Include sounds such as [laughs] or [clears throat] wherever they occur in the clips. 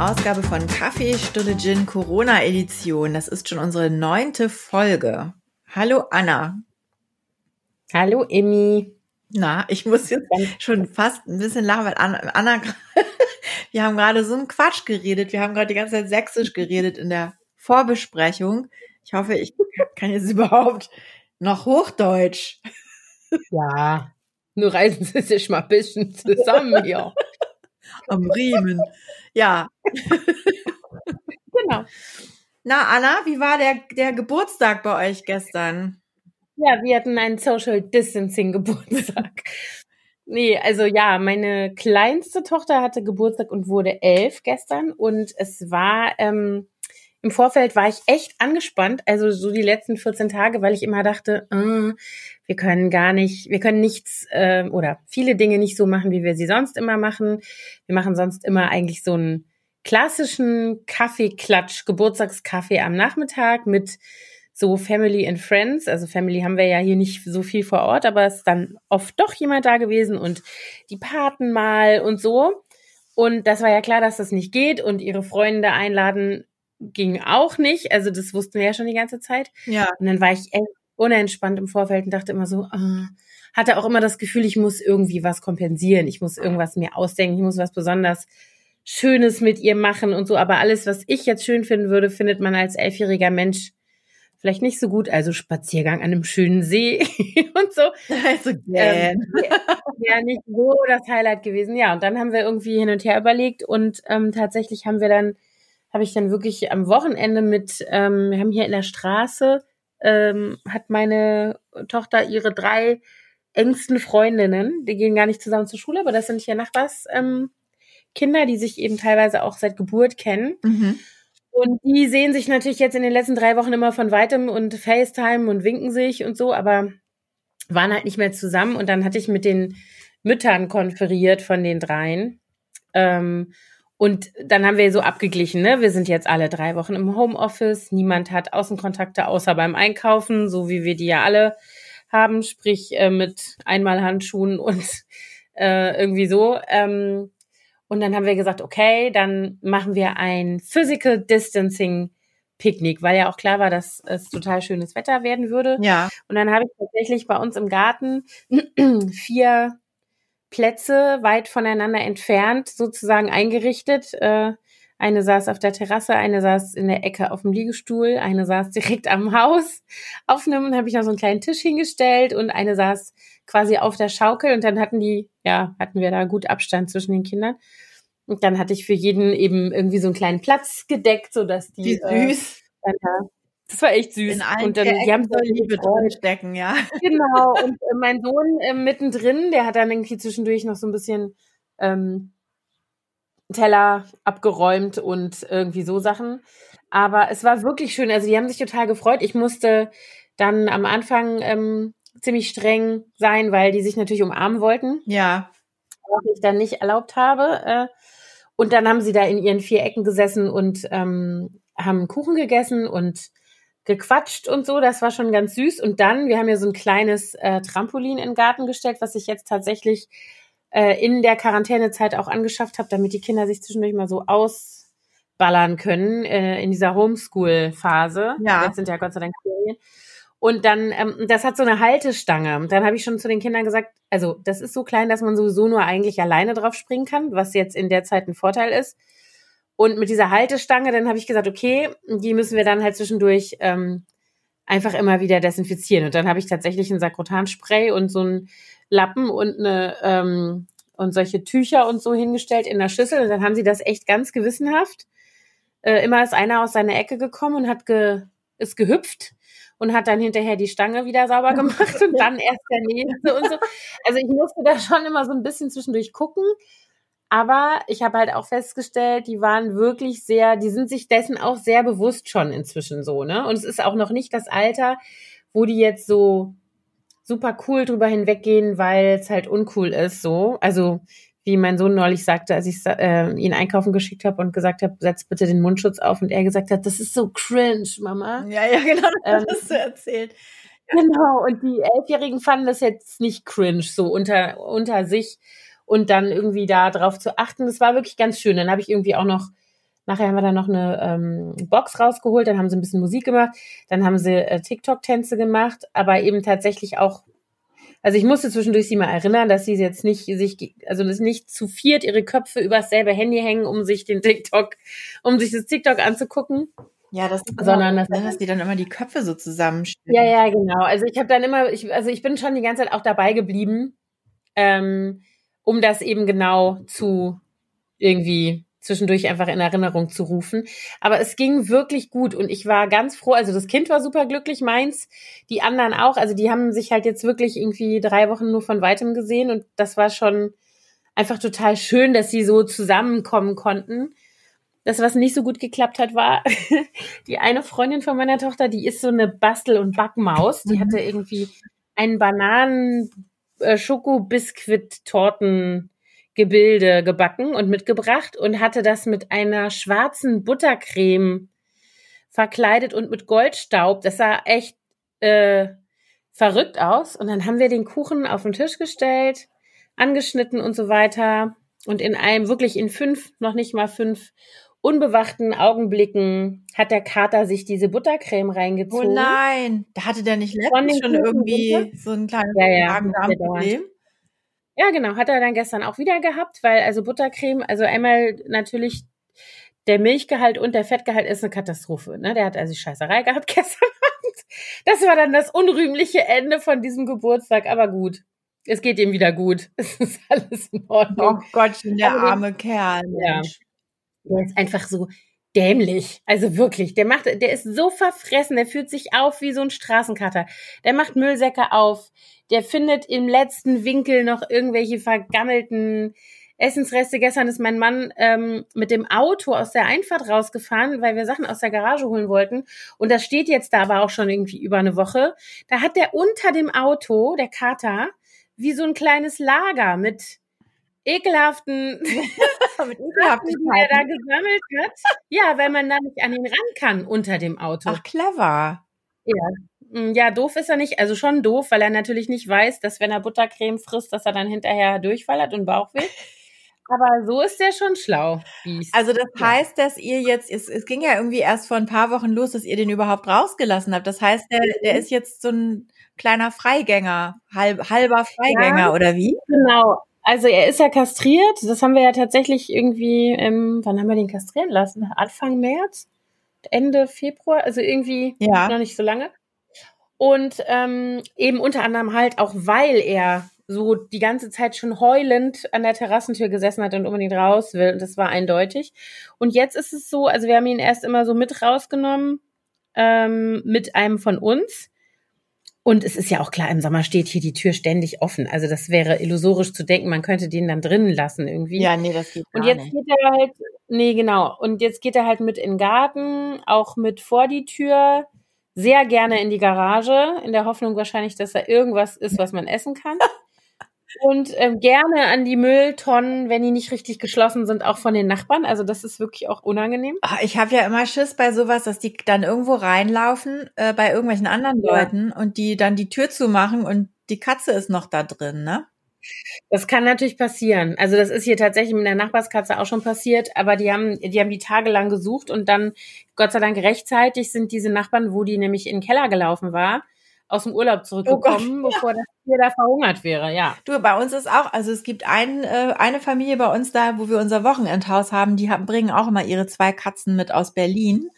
Ausgabe von Kaffeestunde Gin Corona Edition. Das ist schon unsere neunte Folge. Hallo Anna. Hallo Emmy. Na, ich muss jetzt schon fast ein bisschen lachen, weil Anna, Anna [laughs] wir haben gerade so einen Quatsch geredet. Wir haben gerade die ganze Zeit sächsisch geredet in der Vorbesprechung. Ich hoffe, ich kann jetzt [laughs] überhaupt noch Hochdeutsch. Ja, nur reißen Sie sich mal ein bisschen zusammen hier. [laughs] Am Riemen. Ja. genau. Na, Anna, wie war der, der Geburtstag bei euch gestern? Ja, wir hatten einen Social Distancing [laughs] Geburtstag. nee, also ja, meine kleinste Tochter hatte Geburtstag und wurde elf gestern und es war, ähm, im Vorfeld war ich echt angespannt, also so die letzten 14 Tage, weil ich immer dachte, äh, wir können gar nicht, wir können nichts äh, oder viele Dinge nicht so machen, wie wir sie sonst immer machen. Wir machen sonst immer eigentlich so einen klassischen Kaffeeklatsch, Geburtstagskaffee am Nachmittag mit so Family and Friends. Also Family haben wir ja hier nicht so viel vor Ort, aber es ist dann oft doch jemand da gewesen und die Paten mal und so. Und das war ja klar, dass das nicht geht und ihre Freunde einladen ging auch nicht. Also das wussten wir ja schon die ganze Zeit. Ja. Und dann war ich unentspannt im Vorfeld und dachte immer so, ah, hatte auch immer das Gefühl, ich muss irgendwie was kompensieren. Ich muss irgendwas mir ausdenken. Ich muss was besonders Schönes mit ihr machen und so. Aber alles, was ich jetzt schön finden würde, findet man als elfjähriger Mensch vielleicht nicht so gut. Also Spaziergang an einem schönen See [laughs] und so. Also, ähm, ja, nicht so das Highlight gewesen. Ja, und dann haben wir irgendwie hin und her überlegt und ähm, tatsächlich haben wir dann habe ich dann wirklich am Wochenende mit, ähm, wir haben hier in der Straße, ähm, hat meine Tochter ihre drei engsten Freundinnen, die gehen gar nicht zusammen zur Schule, aber das sind hier Nachbars ähm, Kinder, die sich eben teilweise auch seit Geburt kennen. Mhm. Und die sehen sich natürlich jetzt in den letzten drei Wochen immer von weitem und FaceTime und winken sich und so, aber waren halt nicht mehr zusammen. Und dann hatte ich mit den Müttern konferiert von den dreien. Ähm, und dann haben wir so abgeglichen, ne? Wir sind jetzt alle drei Wochen im Homeoffice. Niemand hat Außenkontakte außer beim Einkaufen, so wie wir die ja alle haben, sprich äh, mit einmal Handschuhen und [laughs] äh, irgendwie so. Ähm, und dann haben wir gesagt, okay, dann machen wir ein Physical Distancing Picknick, weil ja auch klar war, dass es total schönes Wetter werden würde. Ja. Und dann habe ich tatsächlich bei uns im Garten [clears throat] vier Plätze weit voneinander entfernt sozusagen eingerichtet. Äh, eine saß auf der Terrasse, eine saß in der Ecke auf dem Liegestuhl, eine saß [laughs] direkt am Haus. Auf einem habe ich noch so einen kleinen Tisch hingestellt und eine saß quasi auf der Schaukel und dann hatten die, ja, hatten wir da gut Abstand zwischen den Kindern. Und dann hatte ich für jeden eben irgendwie so einen kleinen Platz gedeckt, so dass die Wie süß. Äh, dann das war echt süß. In allen und dann, die haben so Liebe stecken, ja. [laughs] Genau. Und äh, mein Sohn äh, mittendrin, der hat dann irgendwie zwischendurch noch so ein bisschen ähm, Teller abgeräumt und irgendwie so Sachen. Aber es war wirklich schön. Also die haben sich total gefreut. Ich musste dann am Anfang ähm, ziemlich streng sein, weil die sich natürlich umarmen wollten. Ja. Was ich dann nicht erlaubt habe. Äh, und dann haben sie da in ihren vier Ecken gesessen und ähm, haben Kuchen gegessen und gequatscht und so. Das war schon ganz süß. Und dann, wir haben ja so ein kleines äh, Trampolin in den Garten gestellt, was ich jetzt tatsächlich äh, in der Quarantänezeit auch angeschafft habe, damit die Kinder sich zwischendurch mal so ausballern können äh, in dieser Homeschool-Phase. Ja. Jetzt sind ja Gott sei Dank Ferien. Und dann, ähm, das hat so eine Haltestange. Und dann habe ich schon zu den Kindern gesagt, also das ist so klein, dass man sowieso nur eigentlich alleine drauf springen kann, was jetzt in der Zeit ein Vorteil ist. Und mit dieser Haltestange, dann habe ich gesagt, okay, die müssen wir dann halt zwischendurch ähm, einfach immer wieder desinfizieren. Und dann habe ich tatsächlich ein Sakrotanspray und so ein Lappen und eine ähm, und solche Tücher und so hingestellt in der Schüssel. Und dann haben sie das echt ganz gewissenhaft. Äh, immer ist einer aus seiner Ecke gekommen und hat ge, ist gehüpft und hat dann hinterher die Stange wieder sauber gemacht und [laughs] dann erst der nächste und so. Also ich musste da schon immer so ein bisschen zwischendurch gucken. Aber ich habe halt auch festgestellt, die waren wirklich sehr, die sind sich dessen auch sehr bewusst schon inzwischen so, ne? Und es ist auch noch nicht das Alter, wo die jetzt so super cool drüber hinweggehen, weil es halt uncool ist, so. Also wie mein Sohn neulich sagte, als ich äh, ihn einkaufen geschickt habe und gesagt habe, setz bitte den Mundschutz auf und er gesagt hat, das ist so cringe, Mama. Ja, ja, genau, das ähm, hast du erzählt. Genau, und die Elfjährigen fanden das jetzt nicht cringe, so unter, unter sich. Und dann irgendwie da drauf zu achten. Das war wirklich ganz schön. Dann habe ich irgendwie auch noch Nachher haben wir dann noch eine ähm, Box rausgeholt, dann haben sie ein bisschen Musik gemacht, dann haben sie äh, TikTok-Tänze gemacht, aber eben tatsächlich auch, also ich musste zwischendurch sie mal erinnern, dass sie jetzt nicht sich, also das nicht zu viert ihre Köpfe übers selbe Handy hängen, um sich den TikTok, um sich das TikTok anzugucken. Ja, das ist sondern das, ne, dass die dann immer die Köpfe so zusammenstellen. Ja, ja, genau. Also ich habe dann immer, ich, also ich bin schon die ganze Zeit auch dabei geblieben, ähm, um das eben genau zu irgendwie zwischendurch einfach in Erinnerung zu rufen. Aber es ging wirklich gut und ich war ganz froh. Also das Kind war super glücklich, meins, die anderen auch. Also die haben sich halt jetzt wirklich irgendwie drei Wochen nur von weitem gesehen und das war schon einfach total schön, dass sie so zusammenkommen konnten. Das, was nicht so gut geklappt hat, war [laughs] die eine Freundin von meiner Tochter, die ist so eine Bastel- und Backmaus. Die mhm. hatte irgendwie einen Bananen-Schoko-Biskuit-Torten- äh, Gebilde gebacken und mitgebracht und hatte das mit einer schwarzen Buttercreme verkleidet und mit Goldstaub. Das sah echt äh, verrückt aus. Und dann haben wir den Kuchen auf den Tisch gestellt, angeschnitten und so weiter. Und in einem, wirklich in fünf, noch nicht mal fünf unbewachten Augenblicken hat der Kater sich diese Buttercreme reingezogen. Oh nein, da hatte der nicht letztens schon irgendwie so ein kleines ja, ja, Magen-Darm-Problem. Ja, genau, hat er dann gestern auch wieder gehabt, weil also Buttercreme, also einmal natürlich der Milchgehalt und der Fettgehalt ist eine Katastrophe. Ne? Der hat also Scheißerei gehabt [laughs] gestern Abend. Das war dann das unrühmliche Ende von diesem Geburtstag, aber gut. Es geht ihm wieder gut. [laughs] Es ist alles in Ordnung. Oh Gott, der arme Kerl. Mensch. Der ist einfach so, dämlich. Also wirklich, der macht, der ist so verfressen, der fühlt sich auf wie so ein Straßenkater. Der macht Müllsäcke auf, der findet im letzten Winkel noch irgendwelche vergammelten Essensreste. Gestern ist mein Mann ähm, mit dem Auto aus der Einfahrt rausgefahren, weil wir Sachen aus der Garage holen wollten. Und das steht jetzt da aber auch schon irgendwie über eine Woche. Da hat der unter dem Auto, der Kater, wie so ein kleines Lager mit ekelhaften, [laughs] [laughs] mit ekelhaften die er da gesammelt hat. Ja, weil man da nicht an ihn ran kann unter dem Auto. Ach, clever. Ja. Mm, ja, doof ist er nicht. Also schon doof, weil er natürlich nicht weiß, dass wenn er Buttercreme frisst, dass er dann hinterher Durchfall hat und Bauchweh. [laughs] Aber so ist der schon schlau. Biest. Also das heißt, dass ihr jetzt, es, es ging ja irgendwie erst vor ein paar Wochen los, dass ihr den überhaupt rausgelassen habt. Das heißt, der, der mhm. ist jetzt so ein kleiner Freigänger, halb, halber Freigänger ja, oder wie? Genau. Also er ist ja kastriert. Das haben wir ja tatsächlich irgendwie, ähm, wann haben wir den kastrieren lassen? Anfang März? Ende Februar? Also irgendwie ja. noch nicht so lange. Und ähm, eben unter anderem halt auch, weil er so die ganze Zeit schon heulend an der Terrassentür gesessen hat und unbedingt raus will. Und das war eindeutig. Und jetzt ist es so, also wir haben ihn erst immer so mit rausgenommen ähm, mit einem von uns. Und es ist ja auch klar, im Sommer steht hier die Tür ständig offen. Also das wäre illusorisch zu denken, man könnte den dann drinnen lassen irgendwie. Ja, nee, das geht Und jetzt nicht. geht er halt, nee, genau. Und jetzt geht er halt mit in den Garten, auch mit vor die Tür, sehr gerne in die Garage, in der Hoffnung wahrscheinlich, dass da irgendwas ist, was man essen kann. [laughs] Und ähm, gerne an die Mülltonnen, wenn die nicht richtig geschlossen sind, auch von den Nachbarn. Also das ist wirklich auch unangenehm. Ach, ich habe ja immer Schiss bei sowas, dass die dann irgendwo reinlaufen äh, bei irgendwelchen anderen ja. Leuten und die dann die Tür zumachen und die Katze ist noch da drin, ne? Das kann natürlich passieren. Also das ist hier tatsächlich mit der Nachbarskatze auch schon passiert, aber die haben, die haben die tagelang gesucht und dann, Gott sei Dank rechtzeitig sind diese Nachbarn, wo die nämlich in den Keller gelaufen war, aus dem Urlaub zurückgekommen, [laughs] oh bevor das Tier da verhungert wäre, ja. Du, bei uns ist auch, also es gibt ein, äh, eine Familie bei uns da, wo wir unser Wochenendhaus haben, die haben, bringen auch immer ihre zwei Katzen mit aus Berlin.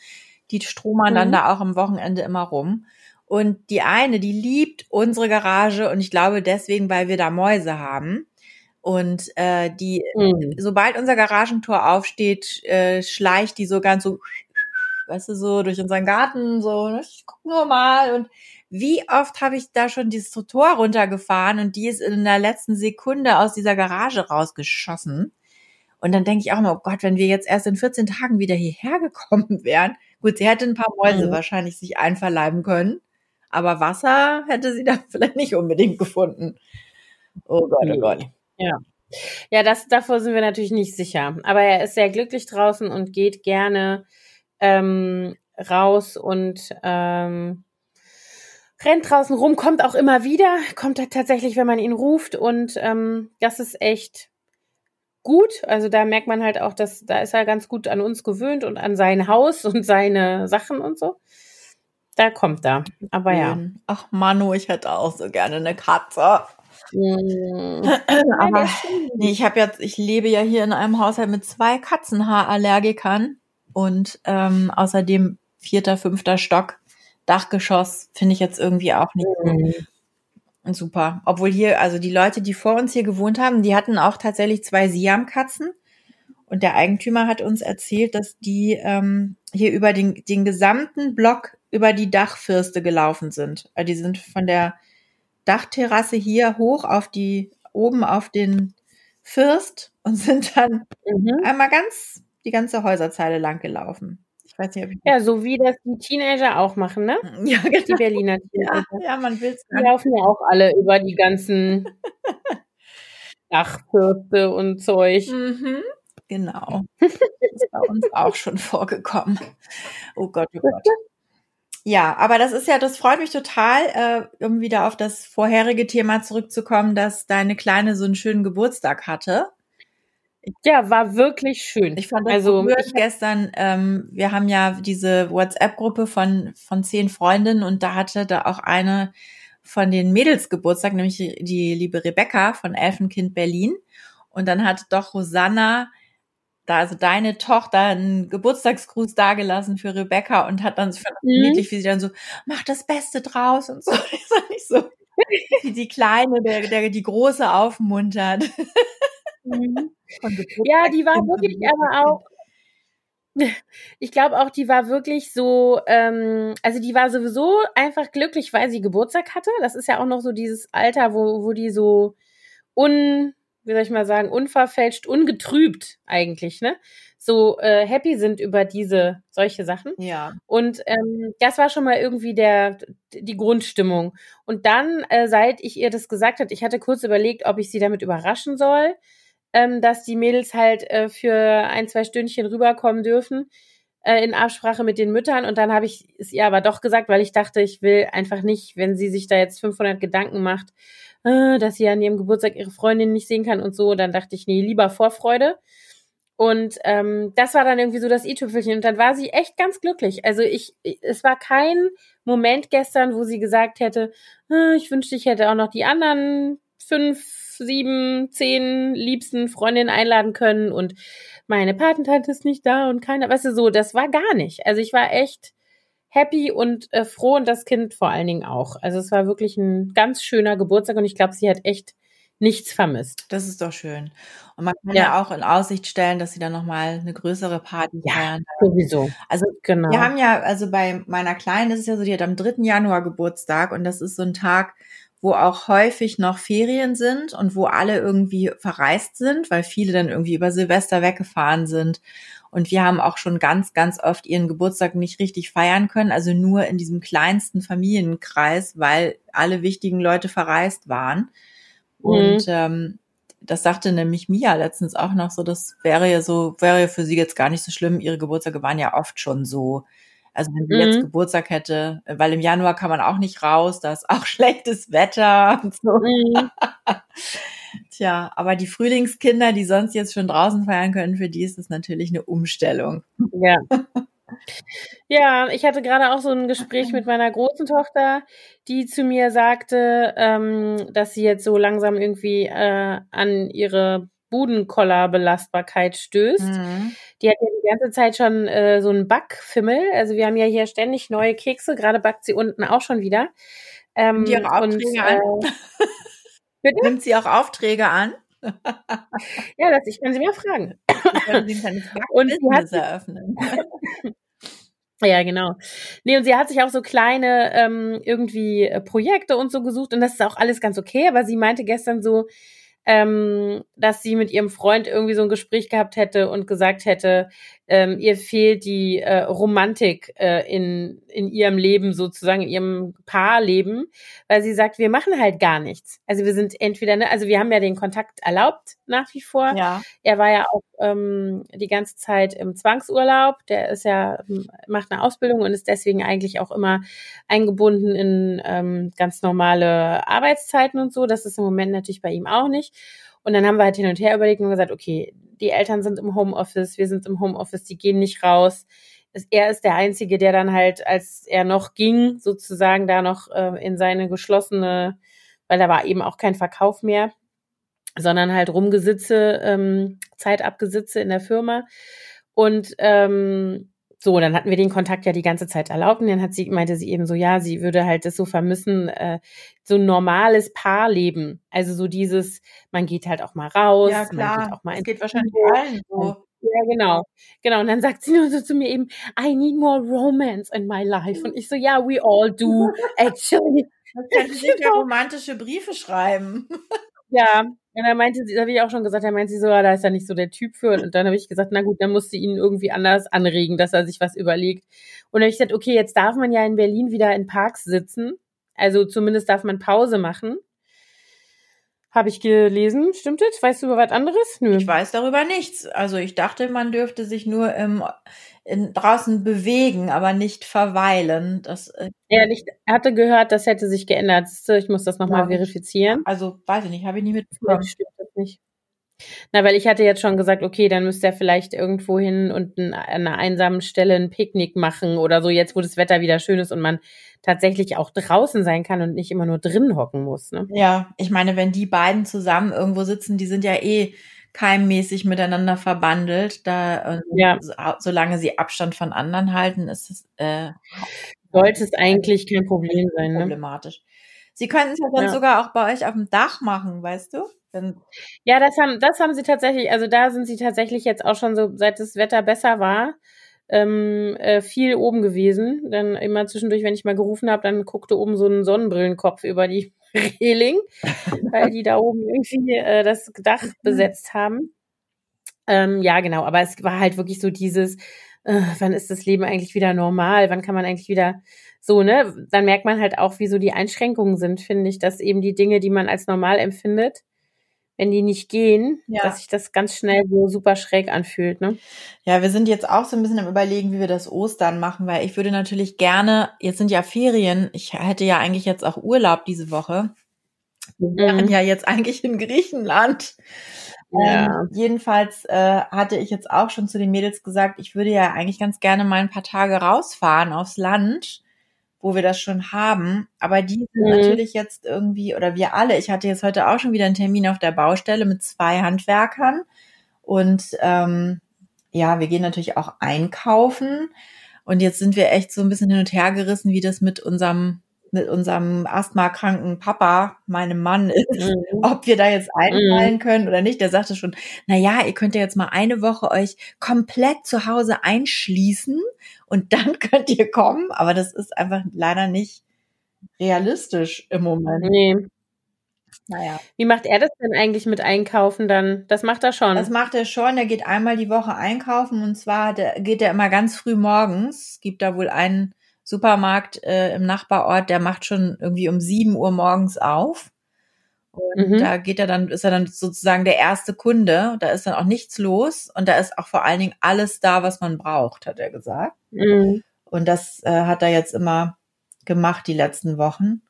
Die stromern mhm. dann da auch am Wochenende immer rum. Und die eine, die liebt unsere Garage und ich glaube deswegen, weil wir da Mäuse haben. Und äh, die, mhm. sobald unser Garagentor aufsteht, äh, schleicht die so ganz so, weißt du, so durch unseren Garten, so, ne, ich guck nur mal und wie oft habe ich da schon dieses Tor runtergefahren und die ist in der letzten Sekunde aus dieser Garage rausgeschossen. Und dann denke ich auch mal, oh Gott, wenn wir jetzt erst in 14 Tagen wieder hierher gekommen wären. Gut, sie hätte ein paar Mäuse mhm. wahrscheinlich sich einverleiben können, aber Wasser hätte sie da [laughs] vielleicht nicht unbedingt gefunden. Oh Gott, oh Gott. Ja. Ja, das, davor sind wir natürlich nicht sicher. Aber er ist sehr glücklich draußen und geht gerne ähm, raus und ähm, rennt draußen rum, kommt auch immer wieder, kommt tatsächlich, wenn man ihn ruft und ähm, das ist echt gut. Also da merkt man halt auch, dass da ist er ganz gut an uns gewöhnt und an sein Haus [laughs] und seine Sachen und so. Da kommt er. Aber ja. Ach Manu, ich hätte auch so gerne eine Katze. Mm. [clears throat] Aber nee, ich habe jetzt, ich lebe ja hier in einem Haushalt mit zwei Katzenhaarallergikern und ähm, außerdem vierter, fünfter Stock, Dachgeschoss, finde ich jetzt irgendwie auch nicht mm. super. Obwohl hier, also die Leute, die vor uns hier gewohnt haben, die hatten auch tatsächlich zwei Siam-Katzen. Und der Eigentümer hat uns erzählt, dass die ähm, hier über den, den gesamten Block über die Dachfirste gelaufen sind. Also die sind von der Dachterrasse hier hoch auf die, oben auf den First und sind dann mhm. einmal ganz die ganze Häuserzeile lang gelaufen. Ich weiß nicht, ob ich ja, so wie das die Teenager auch machen, ne? [laughs] Ja, genau. Die Berliner Teenager. Ja, ja man will es Die laufen ja auch alle über die ganzen Dachfürste und Zeug. Mhm. Genau. Das ist bei uns auch schon vorgekommen. Oh Gott, oh Gott. [laughs] Ja, aber das ist ja, das freut mich total, äh, um wieder auf das vorherige Thema zurückzukommen, dass deine Kleine so einen schönen Geburtstag hatte. Ja, war wirklich schön. Ich fand das also so ich gestern, ähm, wir haben ja diese WhatsApp-Gruppe von, von zehn Freundinnen und da hatte da auch eine von den Mädels Geburtstag, nämlich die, liebe Rebecca von Elfenkind Berlin. Und dann hat doch Rosanna da also deine Tochter einen Geburtstagsgruß dagelassen für Rebecca und hat dann so mhm. niedlich, wie sie dann so, mach das Beste draus und so. [laughs] Das war nicht so, wie die Kleine, der, der die Große aufmuntert. [laughs] Mhm. Ja, die war wirklich aber auch, [laughs] ich glaube auch, die war wirklich so, ähm, also die war sowieso einfach glücklich, weil sie Geburtstag hatte. Das ist ja auch noch so dieses Alter, wo, wo die so un, wie soll ich mal sagen, unverfälscht, ungetrübt eigentlich, ne? So äh, happy sind über diese solche Sachen. Ja. Und ähm, das war schon mal irgendwie der die Grundstimmung. Und dann, äh, seit ich ihr das gesagt hat, ich hatte kurz überlegt, ob ich sie damit überraschen soll, ähm, dass die Mädels halt äh, für ein zwei Stündchen rüberkommen dürfen äh, in Absprache mit den Müttern. Und dann habe ich es ihr aber doch gesagt, weil ich dachte, ich will einfach nicht, wenn sie sich da jetzt 500 Gedanken macht äh, dass sie an ihrem Geburtstag ihre Freundin nicht sehen kann und so. Dann dachte ich, nee, lieber Vorfreude. Und ähm, das war dann irgendwie so das i-Tüpfelchen. Und dann war sie echt ganz glücklich. Also ich, es war kein Moment gestern, wo sie gesagt hätte, äh, ich wünschte, ich hätte auch noch die anderen fünf, sieben, zehn liebsten Freundinnen einladen können und meine Patentante ist nicht da und keiner, weißt du, so, das war gar nicht. Also ich war echt, happy und äh, froh und das Kind vor allen Dingen auch. Also es war wirklich ein ganz schöner Geburtstag und ich glaube, sie hat echt nichts vermisst. Das ist doch schön. Und man kann ja, ja auch in Aussicht stellen, dass sie dann nochmal eine größere Party ja, feiern. Sowieso. Also genau. wir haben ja, also bei meiner Kleinen ist es ja so, die hat am 3. Januar Geburtstag und das ist so ein Tag, wo auch häufig noch Ferien sind und wo alle irgendwie verreist sind, weil viele dann irgendwie über Silvester weggefahren sind und wir haben auch schon ganz, ganz oft ihren Geburtstag nicht richtig feiern können, also nur in diesem kleinsten Familienkreis, weil alle wichtigen Leute verreist waren. Mhm. Und ähm, das sagte nämlich Mia letztens auch noch so, das wäre ja so, wäre ja für sie jetzt gar nicht so schlimm. Ihre Geburtstage waren ja oft schon so. Also wenn sie mhm. jetzt Geburtstag hätte, weil im Januar kann man auch nicht raus, da ist auch [laughs] schlechtes Wetter und so. Mhm. [laughs] Tja, aber die Frühlingskinder, die sonst jetzt schon draußen feiern können, für die ist es natürlich eine Umstellung. Ja. [laughs] Ja, ich hatte gerade auch so ein Gespräch mit meiner großen Tochter, die zu mir sagte, ähm, dass sie jetzt so langsam irgendwie äh, an ihre Budenkoller-Belastbarkeit stößt. Mhm. Die hat ja die ganze Zeit schon äh, so einen Backfimmel. Also wir haben ja hier ständig neue Kekse, gerade backt sie unten auch schon wieder. Ähm, die und, äh, [laughs] Bitte? Nimmt sie auch Aufträge an? [laughs] ja, das, ich kann sie mal fragen. [laughs] und sie hat eröffnen. Ja, genau. Nee, und sie hat sich auch so kleine ähm, irgendwie äh, Projekte und so gesucht und das ist auch alles ganz okay, aber sie meinte gestern so, ähm, dass sie mit ihrem Freund irgendwie so ein Gespräch gehabt hätte und gesagt hätte, ähm, ihr fehlt die äh, Romantik äh, in, in ihrem Leben sozusagen, in ihrem Paarleben, weil sie sagt, wir machen halt gar nichts. Also wir sind entweder, ne, also wir haben ja den Kontakt erlaubt nach wie vor. Ja. Er war ja auch ähm, die ganze Zeit im Zwangsurlaub. Der ist ja, macht eine Ausbildung und ist deswegen eigentlich auch immer eingebunden in ähm, ganz normale Arbeitszeiten und so. Das ist im Moment natürlich bei ihm auch nicht. Und dann haben wir halt hin und her überlegt und gesagt, okay, die Eltern sind im Homeoffice, wir sind im Homeoffice, die gehen nicht raus. Er ist der Einzige, der dann halt, als er noch ging, sozusagen da noch äh, in seine geschlossene, weil da war eben auch kein Verkauf mehr, sondern halt Rumgesitze, ähm, Zeitabgesitze in der Firma. Und ähm, so, dann hatten wir den Kontakt ja die ganze Zeit erlaubt und dann hat sie, meinte sie eben so, ja, sie würde halt das so vermissen, äh, so ein normales Paarleben. Also so dieses, man geht halt auch mal raus, ja, klar. man geht auch mal das geht wahrscheinlich allen so. Ja, genau. Genau. Und dann sagt sie nur so zu mir eben, I need more romance in my life. Und ich so, ja, yeah, we all do, [laughs] actually. Das könnte sich [laughs] ja romantische Briefe schreiben. Ja, und dann meinte sie, da habe ich auch schon gesagt, da meinte sie so, ja, da ist er nicht so der Typ für. Und dann habe ich gesagt, na gut, dann musst du ihn irgendwie anders anregen, dass er sich was überlegt. Und dann habe ich gesagt, okay, jetzt darf man ja in Berlin wieder in Parks sitzen. Also zumindest darf man Pause machen. Habe ich gelesen, stimmt das? Weißt du über was anderes? Nö. Ich weiß darüber nichts. Also ich dachte, man dürfte sich nur im, in, draußen bewegen, aber nicht verweilen. Das, äh, ja, ich hatte gehört, das hätte sich geändert. Ich muss das nochmal ja, verifizieren. Also weiß ich nicht, habe ich nie mitbekommen. Stimmt das nicht. Na, weil ich hatte jetzt schon gesagt, okay, dann müsste er vielleicht irgendwo hin und an einer einsamen Stelle ein Picknick machen oder so, jetzt wo das Wetter wieder schön ist und man tatsächlich auch draußen sein kann und nicht immer nur drin hocken muss. Ne? Ja, ich meine, wenn die beiden zusammen irgendwo sitzen, die sind ja eh keimmäßig miteinander verbandelt. Da, äh, ja. solange sie Abstand von anderen halten, ist es äh, sollte es eigentlich kein Problem sein. Ne? Problematisch. Sie könnten es ja dann ja. sogar auch bei euch auf dem Dach machen, weißt du? Wenn ja, das haben, das haben sie tatsächlich, also da sind sie tatsächlich jetzt auch schon so, seit das Wetter besser war, ähm, äh, viel oben gewesen. Dann immer zwischendurch, wenn ich mal gerufen habe, dann guckte oben so ein Sonnenbrillenkopf über die Reling, weil die da oben irgendwie äh, das Dach besetzt haben. Ähm, ja, genau, aber es war halt wirklich so dieses, äh, wann ist das Leben eigentlich wieder normal? Wann kann man eigentlich wieder so, ne? Dann merkt man halt auch, wie so die Einschränkungen sind, finde ich, dass eben die Dinge, die man als normal empfindet, wenn die nicht gehen, ja. dass sich das ganz schnell so super schräg anfühlt. Ne? Ja, wir sind jetzt auch so ein bisschen im Überlegen, wie wir das Ostern machen, weil ich würde natürlich gerne, jetzt sind ja Ferien, ich hätte ja eigentlich jetzt auch Urlaub diese Woche. Wir mhm. wären ja jetzt eigentlich in Griechenland. Ja. Ähm, jedenfalls äh, hatte ich jetzt auch schon zu den Mädels gesagt, ich würde ja eigentlich ganz gerne mal ein paar Tage rausfahren aufs Land wo wir das schon haben. Aber die sind mhm. natürlich jetzt irgendwie, oder wir alle, ich hatte jetzt heute auch schon wieder einen Termin auf der Baustelle mit zwei Handwerkern. Und ähm, ja, wir gehen natürlich auch einkaufen. Und jetzt sind wir echt so ein bisschen hin und her gerissen, wie das mit unserem mit unserem asthmakranken Papa, meinem Mann, ist, mhm. ob wir da jetzt einfallen mhm. können oder nicht. Der sagte schon, na ja, ihr könnt ja jetzt mal eine Woche euch komplett zu Hause einschließen und dann [laughs] könnt ihr kommen. Aber das ist einfach leider nicht realistisch im Moment. Nee. Naja. Wie macht er das denn eigentlich mit Einkaufen dann? Das macht er schon. Das macht er schon. Er geht einmal die Woche einkaufen und zwar geht er immer ganz früh morgens. Es gibt da wohl einen Supermarkt äh, im Nachbarort, der macht schon irgendwie um sieben Uhr morgens auf. Und mhm. da geht er dann, ist er dann sozusagen der erste Kunde. Da ist dann auch nichts los und da ist auch vor allen Dingen alles da, was man braucht, hat er gesagt. Mhm. Und das äh, hat er jetzt immer gemacht die letzten Wochen.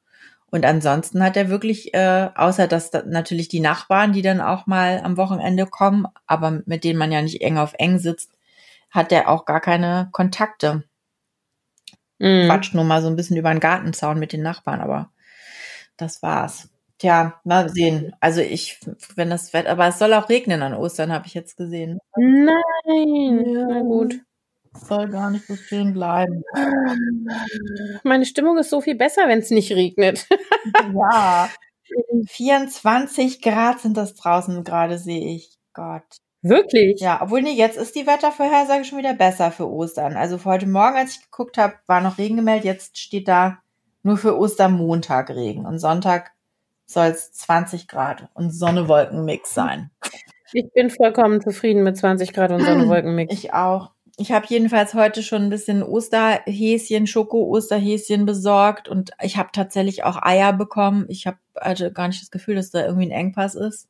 Und ansonsten hat er wirklich, äh, außer dass da natürlich die Nachbarn, die dann auch mal am Wochenende kommen, aber mit denen man ja nicht eng auf eng sitzt, hat er auch gar keine Kontakte. Mhm. Quatscht nur mal so ein bisschen über den Gartenzaun mit den Nachbarn, aber das war's. Tja, mal sehen. Also ich, wenn das Wetter, aber es soll auch regnen an Ostern, habe ich jetzt gesehen. Nein, ja, na gut. soll gar nicht so schön bleiben. Meine Stimmung ist so viel besser, wenn es nicht regnet. [laughs] ja. [laughs] 24 Grad sind das draußen gerade, sehe ich. Gott. Wirklich? Ja, obwohl nee, jetzt ist die Wettervorhersage schon wieder besser für Ostern. Also für heute Morgen, als ich geguckt habe, war noch Regen gemeldet. Jetzt steht da nur für Ostermontag Regen und Sonntag soll es 20 Grad und Sonne-Wolken-Mix sein. Ich bin vollkommen zufrieden mit 20 Grad und Sonne-Wolken-Mix. [clears throat] Ich auch. Ich habe jedenfalls heute schon ein bisschen Osterhäschen, Schoko-Osterhäschen besorgt und ich habe tatsächlich auch Eier bekommen. Ich habe also gar nicht das Gefühl, dass da irgendwie ein Engpass ist.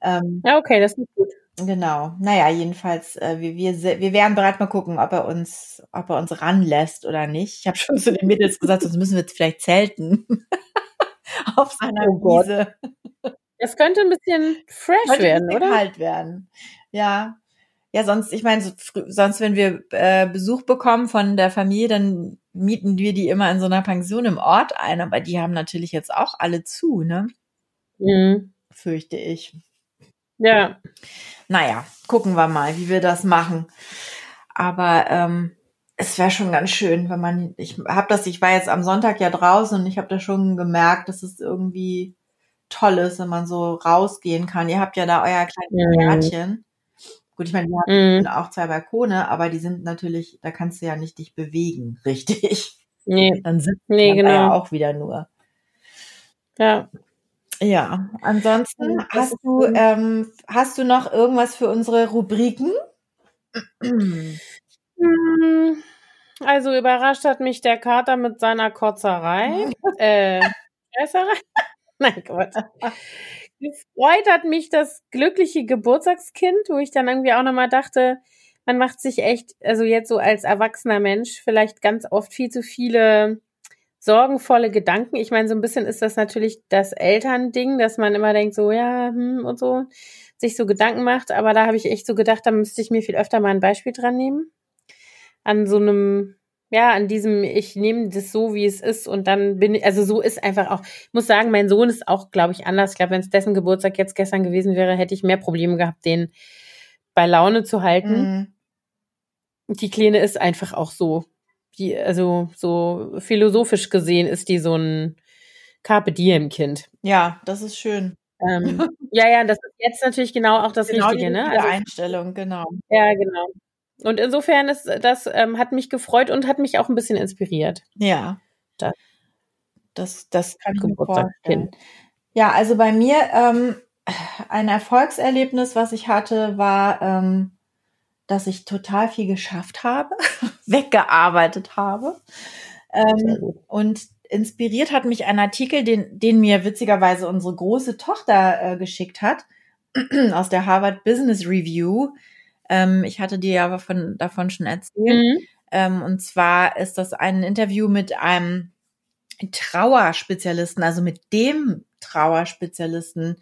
Ähm, ja, okay, das ist gut. Genau. Naja, jedenfalls, äh, wir, wir, wir werden bereit mal gucken, ob er uns, ob er uns ranlässt oder nicht. Ich habe [laughs] schon zu den Mädels gesagt, sonst müssen wir jetzt vielleicht zelten. [laughs] Auf seiner oh Wiese. Das könnte ein bisschen fresh könnte werden, oder? kalt werden. Ja. Ja, sonst, ich meine, so, sonst, wenn wir äh, Besuch bekommen von der Familie, dann mieten wir die immer in so einer Pension im Ort ein, aber die haben natürlich jetzt auch alle zu, ne? Mhm. Fürchte ich. Ja. Naja, gucken wir mal, wie wir das machen. Aber ähm, es wäre schon ganz schön, wenn man, ich habe das, ich war jetzt am Sonntag ja draußen und ich habe da schon gemerkt, dass es irgendwie toll ist, wenn man so rausgehen kann. Ihr habt ja da euer kleines Mhm. Gärtchen. Gut, ich meine, wir haben Mhm. auch zwei Balkone, aber die sind natürlich, da kannst du ja nicht dich bewegen, [laughs] richtig. Nee. Dann sitzt Nee, da ja genau. auch wieder nur. Ja. Ja, ansonsten Das hast du, ähm, hast du noch irgendwas für unsere Rubriken? [clears throat] Also überrascht hat mich der Kater mit seiner Kotzerei. [laughs] äh, Scheißerei? [laughs] Nein, Gott. Gefreut hat mich das glückliche Geburtstagskind, wo ich dann irgendwie auch nochmal dachte, man macht sich echt, also jetzt so als erwachsener Mensch, vielleicht ganz oft viel zu viele sorgenvolle Gedanken. Ich meine, so ein bisschen ist das natürlich das Elternding, dass man immer denkt, so, ja, hm, und so, sich so Gedanken macht. Aber da habe ich echt so gedacht, da müsste ich mir viel öfter mal ein Beispiel dran nehmen. An so einem, ja, an diesem, ich nehme das so, wie es ist und dann bin ich, also so ist einfach auch, ich muss sagen, mein Sohn ist auch, glaube ich, anders. Ich glaube, wenn es dessen Geburtstag jetzt gestern gewesen wäre, hätte ich mehr Probleme gehabt, den bei Laune zu halten. Mhm. Die Kleine ist einfach auch so. Die, also so philosophisch gesehen ist die so ein Carpe Diem Kind. Ja, das ist schön. Ähm, [laughs] ja, ja, das ist jetzt natürlich genau auch das genau Richtige, die ne? Also, Einstellung, genau. ja, genau. Und insofern ist das ähm, hat mich gefreut und hat mich auch ein bisschen inspiriert. Ja. Das- Das, das kann Geburtstagskind. Ja, also bei mir ähm, ein Erfolgserlebnis, was ich hatte, war, ähm, dass ich total viel geschafft habe, [laughs] weggearbeitet habe. Ähm, und inspiriert hat mich ein Artikel, den, den mir witzigerweise unsere große Tochter äh, geschickt hat, [clears throat] aus der Harvard Business Review. Ähm, ich hatte dir ja von, davon schon erzählt. Mhm. Ähm, und zwar ist das ein Interview mit einem Trauerspezialisten, also mit dem Trauerspezialisten.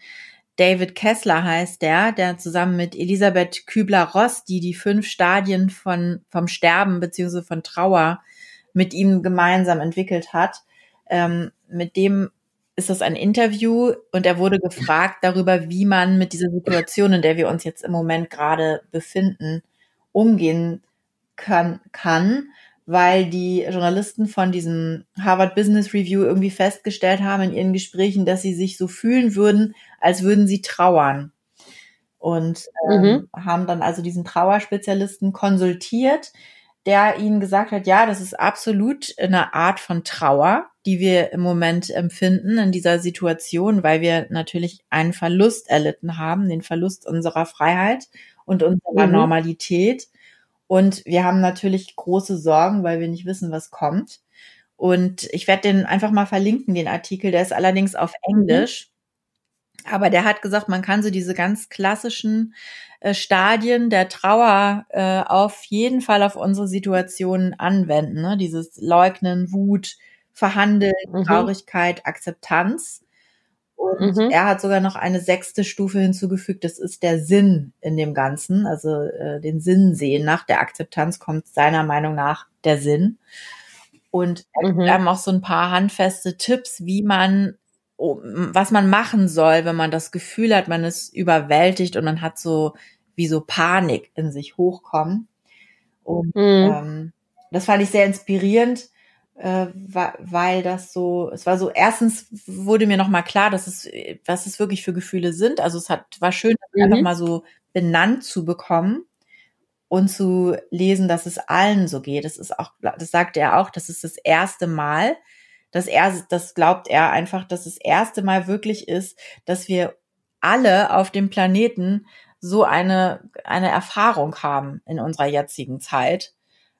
David Kessler heißt der, der zusammen mit Elisabeth Kübler-Ross, die die fünf Stadien von, vom Sterben beziehungsweise von Trauer mit ihm gemeinsam entwickelt hat. Ähm, mit dem ist das ein Interview und er wurde gefragt darüber, wie man mit dieser Situation, in der wir uns jetzt im Moment gerade befinden, umgehen kann, kann, weil die Journalisten von diesem Harvard Business Review irgendwie festgestellt haben in ihren Gesprächen, dass sie sich so fühlen würden, als würden sie trauern. Und ähm, haben dann also diesen Trauerspezialisten konsultiert, der ihnen gesagt hat, ja, das ist absolut eine Art von Trauer, die wir im Moment empfinden in dieser Situation, weil wir natürlich einen Verlust erlitten haben, den Verlust unserer Freiheit und unserer Mhm. Normalität. Und wir haben natürlich große Sorgen, weil wir nicht wissen, was kommt. Und ich werde den einfach mal verlinken, den Artikel. Der ist allerdings auf Englisch. Aber der hat gesagt, man kann so diese ganz klassischen äh, Stadien der Trauer äh, auf jeden Fall auf unsere Situation anwenden. Ne? Dieses Leugnen, Wut, Verhandeln, Mhm. Traurigkeit, Akzeptanz. Und Mhm. er hat sogar noch eine sechste Stufe hinzugefügt, das ist der Sinn in dem Ganzen, also äh, den Sinn sehen. Nach der Akzeptanz kommt seiner Meinung nach der Sinn. Und er gibt Mhm. einem auch so ein paar handfeste Tipps, wie man, oh, was man machen soll, wenn man das Gefühl hat, man ist überwältigt und man hat so wie so Panik in sich hochkommen. Und Mhm. ähm, das fand ich sehr inspirierend, äh, weil das so, es war so, erstens wurde mir nochmal klar, dass es, was es wirklich für Gefühle sind. Also es hat, war schön, das Mhm. einfach mal so benannt zu bekommen und zu lesen, dass es allen so geht. Das ist auch, das sagt er auch, das ist das erste Mal, dass er, das glaubt er einfach, dass das erste Mal wirklich ist, dass wir alle auf dem Planeten so eine, eine Erfahrung haben in unserer jetzigen Zeit.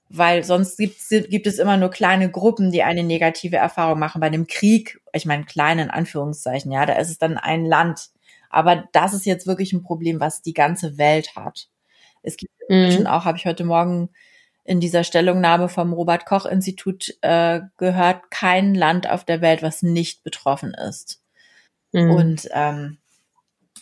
Weil sonst gibt, gibt es immer nur kleine Gruppen, die eine negative Erfahrung machen. Bei dem Krieg, ich meine klein in Anführungszeichen, ja, da ist es dann ein Land. Aber das ist jetzt wirklich ein Problem, was die ganze Welt hat. Es gibt inzwischen Mhm. auch, habe ich heute Morgen in dieser Stellungnahme vom Robert Koch Institut äh, gehört, kein Land auf der Welt, was nicht betroffen ist. Mhm. Und ähm,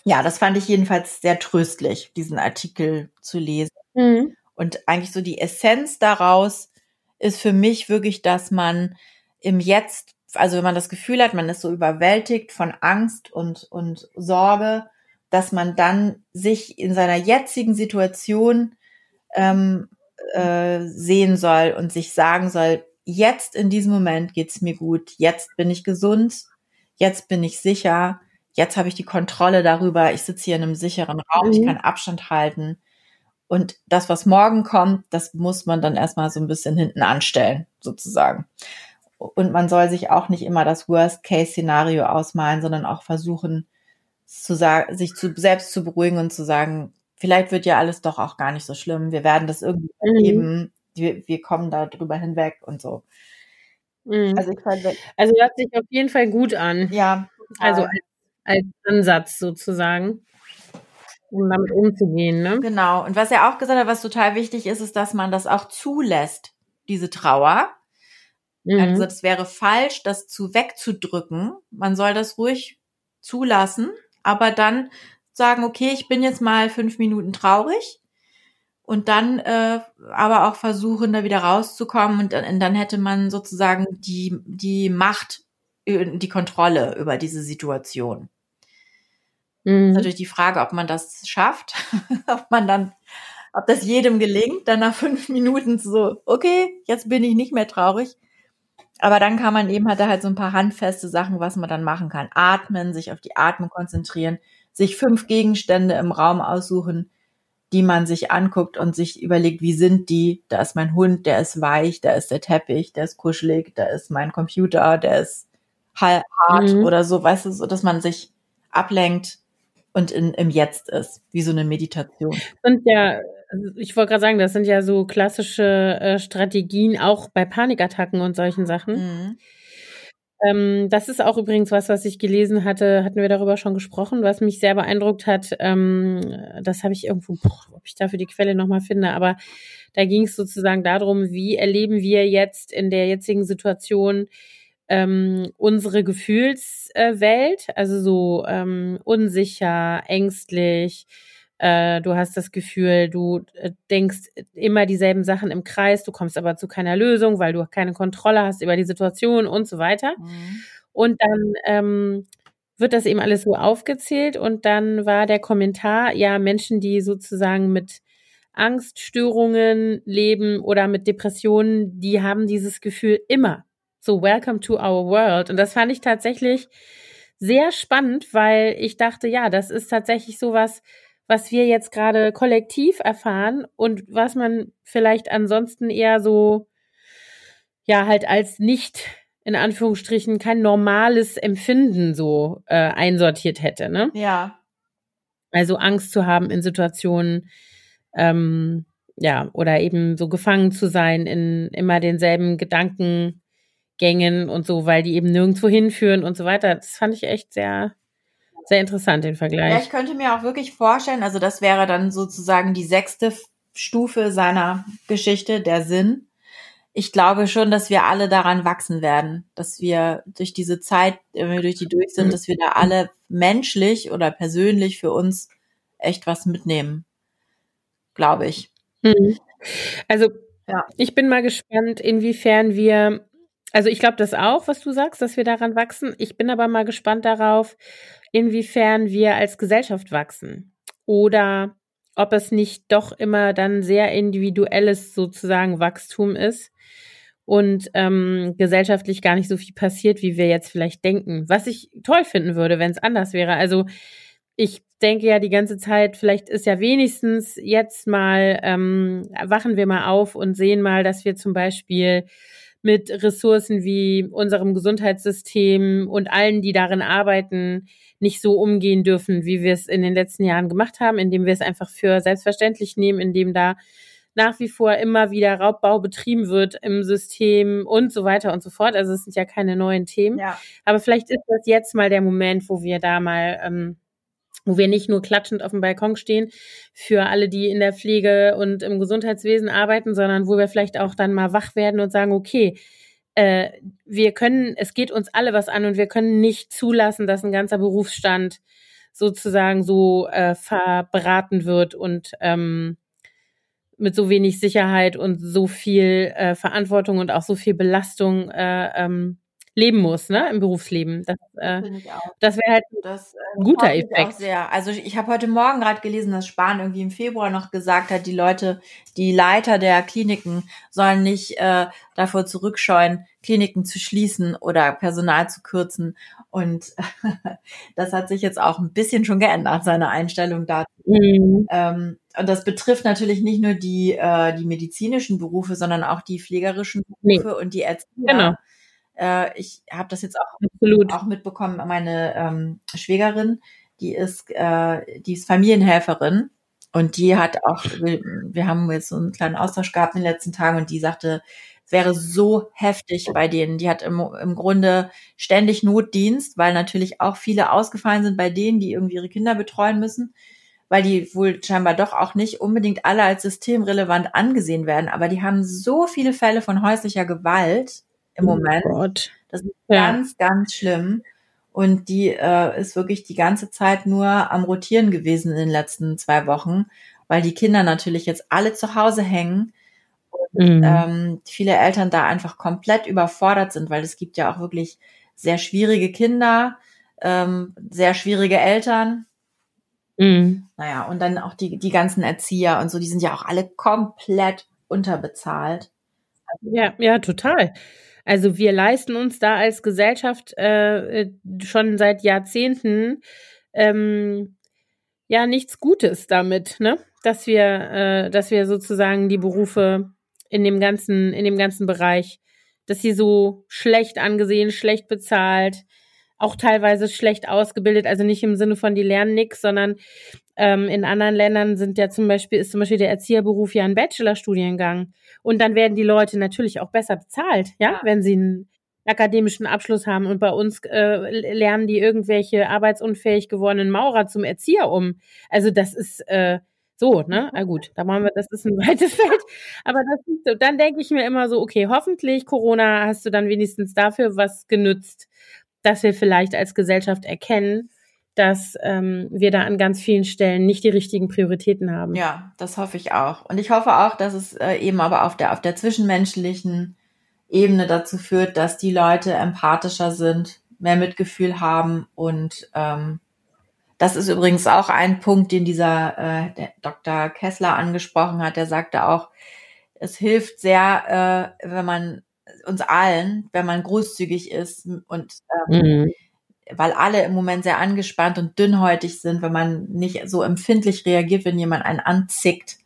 Ja, das fand ich jedenfalls sehr tröstlich, diesen Artikel zu lesen. Mhm. Und eigentlich so die Essenz daraus ist für mich wirklich, dass man im Jetzt, also wenn man das Gefühl hat, man ist so überwältigt von Angst und, und Sorge, dass man dann sich in seiner jetzigen Situation ähm, äh, sehen soll und sich sagen soll, jetzt in diesem Moment geht's mir gut, jetzt bin ich gesund, jetzt bin ich sicher, jetzt habe ich die Kontrolle darüber, ich sitze hier in einem sicheren Raum, mhm. ich kann Abstand halten. Und das, was morgen kommt, das muss man dann erstmal so ein bisschen hinten anstellen, sozusagen. Und man soll sich auch nicht immer das Worst-Case-Szenario ausmalen, sondern auch versuchen, zu sagen, sich zu, selbst zu beruhigen und zu sagen, vielleicht wird ja alles doch auch gar nicht so schlimm. Wir werden das irgendwie mhm. erleben. Wir, wir kommen da drüber hinweg und so. Mhm. Also, ich fand, also hört sich auf jeden Fall gut an. Ja. Also als als Ansatz sozusagen, um damit umzugehen. Ne? Genau. Und was er auch gesagt hat, was total wichtig ist, ist, dass man das auch zulässt, diese Trauer. Mhm. Also das wäre falsch, das zu wegzudrücken. Man soll das ruhig zulassen, aber dann sagen, okay, ich bin jetzt mal fünf Minuten traurig und dann äh, aber auch versuchen, da wieder rauszukommen und dann, dann hätte man sozusagen die, die Macht, die Kontrolle über diese Situation. Mhm. Ist natürlich die Frage, ob man das schafft, [laughs] ob man dann, ob das jedem gelingt, dann nach fünf [laughs] Minuten so, okay, jetzt bin ich nicht mehr traurig. Aber dann kann man eben, hat da halt so ein paar handfeste Sachen, was man dann machen kann. Atmen, sich auf die Atmung konzentrieren, sich fünf Gegenstände im Raum aussuchen, die man sich anguckt und sich überlegt, wie sind die? Da ist mein Hund, der ist weich, da ist der Teppich, der ist kuschelig, da ist mein Computer, der ist hart mhm. oder so, weißt du, so dass man sich ablenkt und in, im Jetzt ist, wie so eine Meditation. Und ja, also ich wollte gerade sagen, das sind ja so klassische äh, Strategien auch bei Panikattacken und solchen Sachen. Mhm. Ähm, das ist auch übrigens was, was ich gelesen hatte, hatten wir darüber schon gesprochen, was mich sehr beeindruckt hat. Ähm, das habe ich irgendwo, boah, ob ich dafür die Quelle nochmal finde, aber da ging es sozusagen darum, wie erleben wir jetzt in der jetzigen Situation ähm, unsere Gefühlswelt, also so ähm, unsicher, ängstlich. Äh, du hast das Gefühl, du äh, denkst immer dieselben Sachen im Kreis, du kommst aber zu keiner Lösung, weil du keine Kontrolle hast über die Situation und so weiter. Mhm. Und dann ähm, wird das eben alles so aufgezählt und dann war der Kommentar, ja, Menschen, die sozusagen mit Angststörungen leben oder mit Depressionen, die haben dieses Gefühl immer so Welcome to our world. Und das fand ich tatsächlich sehr spannend, weil ich dachte, ja, das ist tatsächlich sowas, was wir jetzt gerade kollektiv erfahren und was man vielleicht ansonsten eher so, ja, halt als nicht in Anführungsstrichen kein normales Empfinden so äh, einsortiert hätte, ne? Ja. Also Angst zu haben in Situationen, ähm, ja, oder eben so gefangen zu sein in immer denselben Gedanken, Gängen und so, weil die eben nirgendwo hinführen und so weiter. Das fand ich echt sehr, sehr interessant, den Vergleich. Ja, ich könnte mir auch wirklich vorstellen, also das wäre dann sozusagen die sechste Stufe seiner Geschichte, der Sinn. Ich glaube schon, dass wir alle daran wachsen werden, dass wir durch diese Zeit, wenn wir durch die durch sind, dass wir da alle menschlich oder persönlich für uns echt was mitnehmen. Glaube ich. Mhm. Also, ja. ich bin mal gespannt, inwiefern wir also ich glaube das auch, was du sagst, dass wir daran wachsen. Ich bin aber mal gespannt darauf, inwiefern wir als Gesellschaft wachsen. Oder ob es nicht doch immer dann sehr individuelles sozusagen Wachstum ist und ähm, gesellschaftlich gar nicht so viel passiert, wie wir jetzt vielleicht denken. Was ich toll finden würde, wenn es anders wäre. Also ich denke ja die ganze Zeit, vielleicht ist ja wenigstens jetzt mal, ähm, wachen wir mal auf und sehen mal, dass wir zum Beispiel mit Ressourcen wie unserem Gesundheitssystem und allen, die darin arbeiten, nicht so umgehen dürfen, wie wir es in den letzten Jahren gemacht haben, indem wir es einfach für selbstverständlich nehmen, indem da nach wie vor immer wieder Raubbau betrieben wird im System und so weiter und so fort. Also es sind ja keine neuen Themen. Ja. Aber vielleicht ist das jetzt mal der Moment, wo wir da mal ähm, wo wir nicht nur klatschend auf dem Balkon stehen für alle, die in der Pflege und im Gesundheitswesen arbeiten, sondern wo wir vielleicht auch dann mal wach werden und sagen, okay, äh, wir können, es geht uns alle was an und wir können nicht zulassen, dass ein ganzer Berufsstand sozusagen so äh, verbraten wird und ähm, mit so wenig Sicherheit und so viel äh, Verantwortung und auch so viel Belastung äh, ähm, leben muss, ne, im Berufsleben. Das, äh, das wäre halt das, äh, ein guter Effekt. Also ich habe heute Morgen gerade gelesen, dass Spahn irgendwie im Februar noch gesagt hat, die Leute, die Leiter der Kliniken sollen nicht äh, davor zurückscheuen, Kliniken zu schließen oder Personal zu kürzen. Und [laughs] das hat sich jetzt auch ein bisschen schon geändert, seine Einstellung dazu. Mhm. Ähm, und das betrifft natürlich nicht nur die, äh, die medizinischen Berufe, sondern auch die pflegerischen Berufe nee. und die Ärzte. Genau. Äh, ich habe das jetzt auch, Absolut. auch mitbekommen. Meine ähm, Schwägerin, die ist, äh, die ist Familienhelferin und die hat auch, wir, wir haben jetzt so einen kleinen Austausch gehabt in den letzten Tagen und die sagte, es wäre so heftig bei denen. Die hat im, im Grunde ständig Notdienst, weil natürlich auch viele ausgefallen sind bei denen, die irgendwie ihre Kinder betreuen müssen, weil die wohl scheinbar doch auch nicht unbedingt alle als systemrelevant angesehen werden. Aber die haben so viele Fälle von häuslicher Gewalt im oh Moment. Gott. Das ist ja. ganz, ganz schlimm. Und die äh, ist wirklich die ganze Zeit nur am Rotieren gewesen in den letzten zwei Wochen, weil die Kinder natürlich jetzt alle zu Hause hängen und mhm. ähm, viele Eltern da einfach komplett überfordert sind, weil es gibt ja auch wirklich sehr schwierige Kinder, ähm, sehr schwierige Eltern. Mhm. Naja, und dann auch die, die ganzen Erzieher und so, die sind ja auch alle komplett unterbezahlt. Ja, ja, total. Also wir leisten uns da als Gesellschaft äh, äh, schon seit Jahrzehnten ähm, ja nichts Gutes damit, ne? Dass wir, äh, dass wir sozusagen die Berufe in dem ganzen, in dem ganzen Bereich, dass sie so schlecht angesehen, schlecht bezahlt, auch teilweise schlecht ausgebildet, also nicht im Sinne von die lernen nix, sondern ähm, in anderen Ländern sind ja zum Beispiel, ist zum Beispiel der Erzieherberuf ja ein Bachelorstudiengang. Und dann werden die Leute natürlich auch besser bezahlt, ja, ja. wenn sie einen akademischen Abschluss haben. Und bei uns äh, lernen die irgendwelche arbeitsunfähig gewordenen Maurer zum Erzieher um. Also das ist äh, so, ne? Na gut, da machen wir, das ist ein [laughs] weites Feld. Aber das dann denke ich mir immer so, okay, hoffentlich Corona hast du dann wenigstens dafür was genützt, dass wir vielleicht als Gesellschaft erkennen, dass ähm, wir da an ganz vielen Stellen nicht die richtigen Prioritäten haben. Ja, das hoffe ich auch. Und ich hoffe auch, dass es äh, eben aber auf der, auf der zwischenmenschlichen Ebene dazu führt, dass die Leute empathischer sind, mehr Mitgefühl haben und ähm, das ist übrigens auch ein Punkt, den dieser äh, Dr. Kessler angesprochen hat. Der sagte auch, es hilft sehr, äh, wenn man uns allen, wenn man großzügig ist und ähm, mhm weil alle im Moment sehr angespannt und dünnhäutig sind, wenn man nicht so empfindlich reagiert, wenn jemand einen anzickt,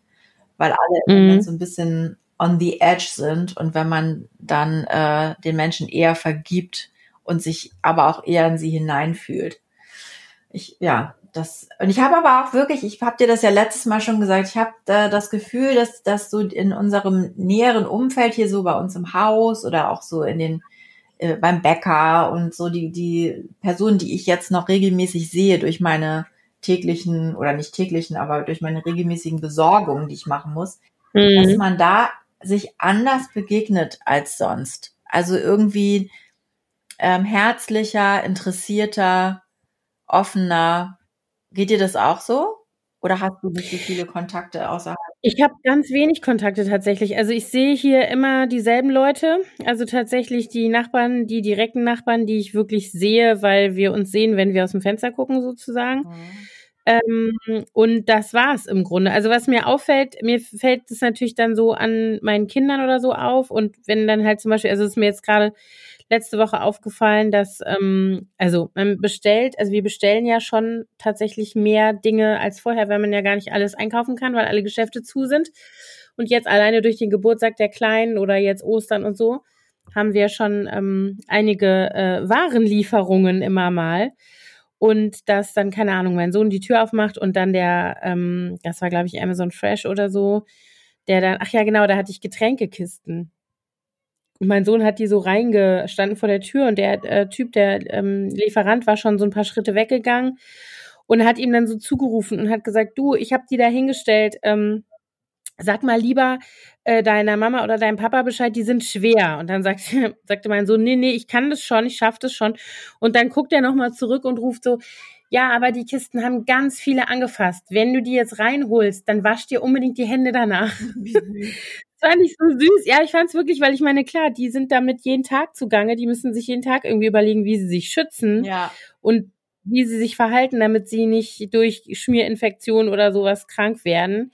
weil alle im Moment mhm. so ein bisschen on the edge sind und wenn man dann äh, den Menschen eher vergibt und sich aber auch eher in sie hineinfühlt. Ich, ja, das, und ich habe aber auch wirklich, ich habe dir das ja letztes Mal schon gesagt, ich habe äh, das Gefühl, dass, dass so in unserem näheren Umfeld hier so bei uns im Haus oder auch so in den äh, beim Bäcker und so die, die Personen, die ich jetzt noch regelmäßig sehe durch meine täglichen oder nicht täglichen, aber durch meine regelmäßigen Besorgungen, die ich machen muss, mhm. dass man da sich anders begegnet als sonst. Also irgendwie ähm, herzlicher, interessierter, offener. Geht dir das auch so? Oder hast du nicht so viele Kontakte außerhalb? Ich habe ganz wenig Kontakte tatsächlich. Also ich sehe hier immer dieselben Leute. Also tatsächlich die Nachbarn, die direkten Nachbarn, die ich wirklich sehe, weil wir uns sehen, wenn wir aus dem Fenster gucken sozusagen. Mhm. Ähm, und das war's im Grunde. Also was mir auffällt, mir fällt es natürlich dann so an meinen Kindern oder so auf. Und wenn dann halt zum Beispiel, also es ist mir jetzt gerade letzte Woche aufgefallen, dass, ähm, also man bestellt, also wir bestellen ja schon tatsächlich mehr Dinge als vorher, weil man ja gar nicht alles einkaufen kann, weil alle Geschäfte zu sind. Und jetzt alleine durch den Geburtstag der Kleinen oder jetzt Ostern und so, haben wir schon ähm, einige äh, Warenlieferungen immer mal. Und dass dann, keine Ahnung, mein Sohn die Tür aufmacht und dann der, ähm, das war, glaube ich, Amazon Fresh oder so, der dann, ach ja, genau, da hatte ich Getränkekisten. Und mein Sohn hat die so reingestanden vor der Tür und der äh, Typ, der ähm, Lieferant, war schon so ein paar Schritte weggegangen und hat ihm dann so zugerufen und hat gesagt, du, ich habe die da hingestellt, ähm, sag mal lieber äh, deiner Mama oder deinem Papa Bescheid, die sind schwer. Und dann sagt, [laughs] sagte mein Sohn, nee, nee, ich kann das schon, ich schaffe das schon. Und dann guckt er nochmal zurück und ruft so, ja, aber die Kisten haben ganz viele angefasst. Wenn du die jetzt reinholst, dann wasch dir unbedingt die Hände danach. Das fand ich so süß. Ja, ich fand es wirklich, weil ich meine, klar, die sind damit jeden Tag zugange. Die müssen sich jeden Tag irgendwie überlegen, wie sie sich schützen. Ja. Und wie sie sich verhalten, damit sie nicht durch Schmierinfektion oder sowas krank werden.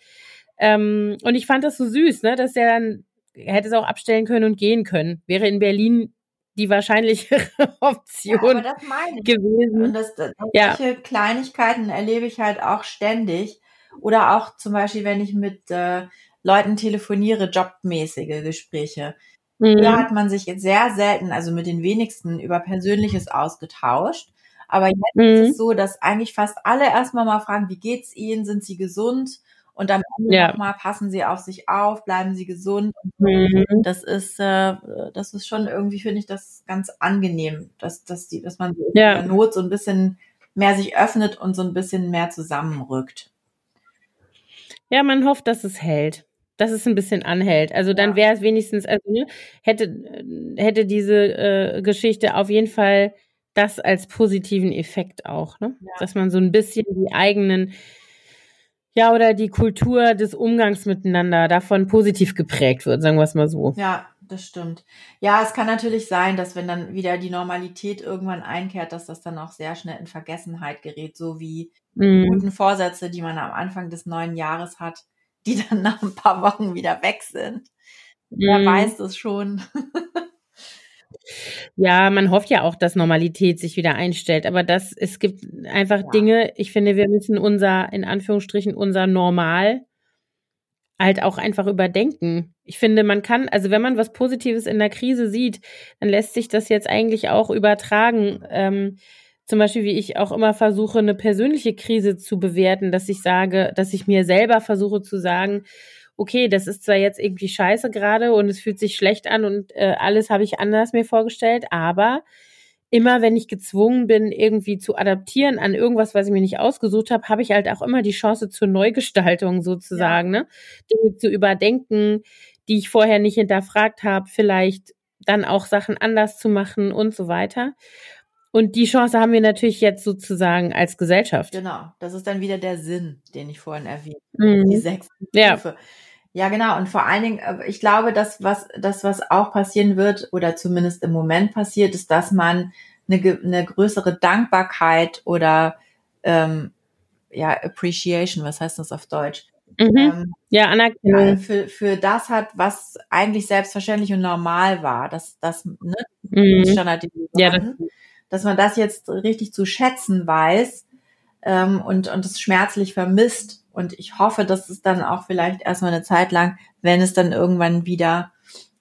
Ähm, und ich fand das so süß, ne, dass der dann er hätte es auch abstellen können und gehen können. Wäre in Berlin die wahrscheinlichere [laughs] Option ja, gewesen. Und das, das, ja. solche Kleinigkeiten erlebe ich halt auch ständig. Oder auch zum Beispiel, wenn ich mit äh, Leuten telefoniere, jobmäßige Gespräche. Mhm. Da hat man sich sehr selten, also mit den wenigsten, über Persönliches ausgetauscht. Aber jetzt mhm. ist es so, dass eigentlich fast alle erstmal mal fragen, wie geht's Ihnen? Sind Sie gesund? Und am Ende ja. nochmal passen Sie auf sich auf, bleiben Sie gesund. Mhm. Das ist, äh, das ist schon irgendwie, finde ich, das ganz angenehm, dass, dass die, dass man ja. in der Not so ein bisschen mehr sich öffnet und so ein bisschen mehr zusammenrückt. Ja, man hofft, dass es hält dass es ein bisschen anhält. Also dann wäre es wenigstens, also ne, hätte, hätte diese äh, Geschichte auf jeden Fall das als positiven Effekt auch, ne? Ja. Dass man so ein bisschen die eigenen, ja, oder die Kultur des Umgangs miteinander davon positiv geprägt wird, sagen wir es mal so. Ja, das stimmt. Ja, es kann natürlich sein, dass wenn dann wieder die Normalität irgendwann einkehrt, dass das dann auch sehr schnell in Vergessenheit gerät, so wie mhm. guten Vorsätze, die man am Anfang des neuen Jahres hat, die dann nach ein paar Wochen wieder weg sind. Wer weiß das schon. Ja, man hofft ja auch, dass Normalität sich wieder einstellt, aber das, es gibt einfach ja. Dinge, ich finde, wir müssen unser, in Anführungsstrichen, unser Normal halt auch einfach überdenken. Ich finde, man kann, also wenn man was Positives in der Krise sieht, dann lässt sich das jetzt eigentlich auch übertragen. Ähm, zum Beispiel, wie ich auch immer versuche, eine persönliche Krise zu bewerten, dass ich sage, dass ich mir selber versuche zu sagen, okay, das ist zwar jetzt irgendwie scheiße gerade und es fühlt sich schlecht an und äh, alles habe ich anders mir vorgestellt, aber immer wenn ich gezwungen bin, irgendwie zu adaptieren an irgendwas, was ich mir nicht ausgesucht habe, habe ich halt auch immer die Chance zur Neugestaltung sozusagen, ja. ne? Dinge zu überdenken, die ich vorher nicht hinterfragt habe, vielleicht dann auch Sachen anders zu machen und so weiter. Und die Chance haben wir natürlich jetzt sozusagen als Gesellschaft. Genau, das ist dann wieder der Sinn, den ich vorhin erwähnt habe. Mhm. Die sechs ja. Ja, genau. Und vor allen Dingen, äh, ich glaube, dass was, das, was auch passieren wird, oder zumindest im Moment passiert, ist, dass man eine, eine größere Dankbarkeit oder ähm, ja, Appreciation, was heißt das auf Deutsch? Mhm. Ähm, ja, Anerkennung. Für, für das hat, was eigentlich selbstverständlich und normal war, dass das ne, mhm. standardisiert ja, das dass man das jetzt richtig zu schätzen weiß ähm, und, und es schmerzlich vermisst und ich hoffe, dass es dann auch vielleicht erstmal eine Zeit lang, wenn es dann irgendwann wieder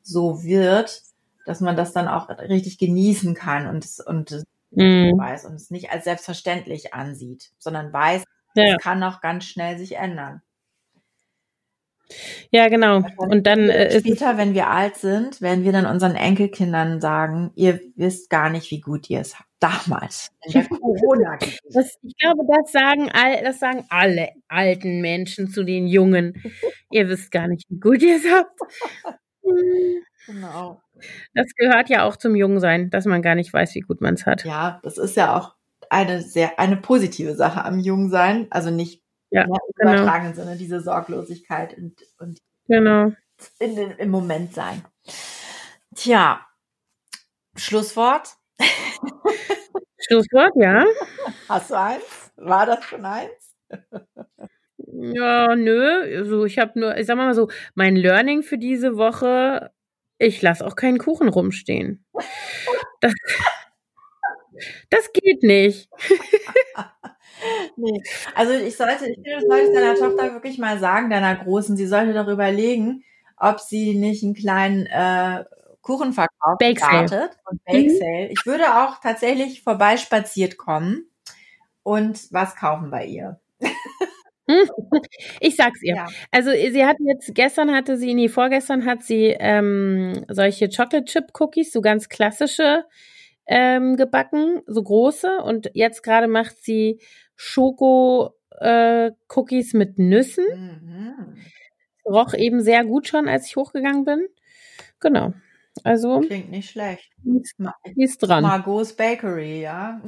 so wird, dass man das dann auch richtig genießen kann und es, und es mm. weiß und es nicht als selbstverständlich ansieht, sondern weiß, ja. es kann auch ganz schnell sich ändern. Ja, genau. Und dann äh, später, wenn wir alt sind, werden wir dann unseren Enkelkindern sagen, ihr wisst gar nicht, wie gut ihr es habt. Damals, in der [laughs] Corona. Das, ich glaube, das sagen, all, das sagen alle alten Menschen zu den Jungen. ihr wisst gar nicht, wie gut ihr es habt. [laughs] Genau. Das gehört ja auch zum Jungsein, dass man gar nicht weiß, wie gut man es hat. Ja, das ist ja auch eine sehr, eine positive Sache am Jungsein. Also nicht ja, im genau. übertragenen Sinne, diese Sorglosigkeit und, und genau. in den, im Moment sein. Tja, Schlusswort. Schlusswort, ja. Hast du eins? War das schon eins? Ja, nö. Also ich habe nur, ich sag mal so, mein Learning für diese Woche, ich lasse auch keinen Kuchen rumstehen. Das, das geht nicht. [laughs] nee. Also ich sollte, ich finde, du solltest deiner Tochter wirklich mal sagen, deiner Großen, sie sollte darüber überlegen, ob sie nicht einen kleinen äh, Kuchenverkauf Bake startet. Und Bake mhm. Sale. Ich würde auch tatsächlich vorbeispaziert kommen und was kaufen bei ihr. Ich sag's ihr. Ja. Also sie hat jetzt, gestern hatte sie, nee, vorgestern hat sie ähm, solche Chocolate Chip Cookies, so ganz klassische ähm, gebacken, so große. Und jetzt gerade macht sie Schoko äh, mit Nüssen. Mhm. Roch eben sehr gut schon, als ich hochgegangen bin. Genau. Also. Klingt nicht schlecht. Die ist dran. Margot's Bakery, ja.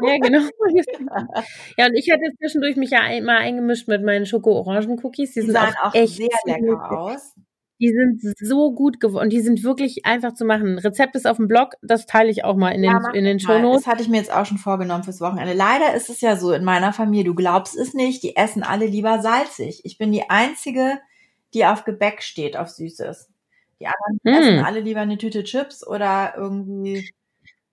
Ja, genau. [laughs] ja, und ich hatte zwischendurch mich ja immer eingemischt mit meinen Schoko-Orangen-Cookies. Die, die sind auch, auch echt sehr lecker aus. Die sind so gut geworden. Die sind wirklich einfach zu machen. Rezept ist auf dem Blog, das teile ich auch mal in den, ja, in den Shownotes. Das hatte ich mir jetzt auch schon vorgenommen fürs Wochenende. Leider ist es ja so in meiner Familie, du glaubst es nicht, die essen alle lieber salzig. Ich bin die Einzige, die auf Gebäck steht, auf Süßes. Die anderen hm. essen alle lieber eine Tüte Chips oder irgendwie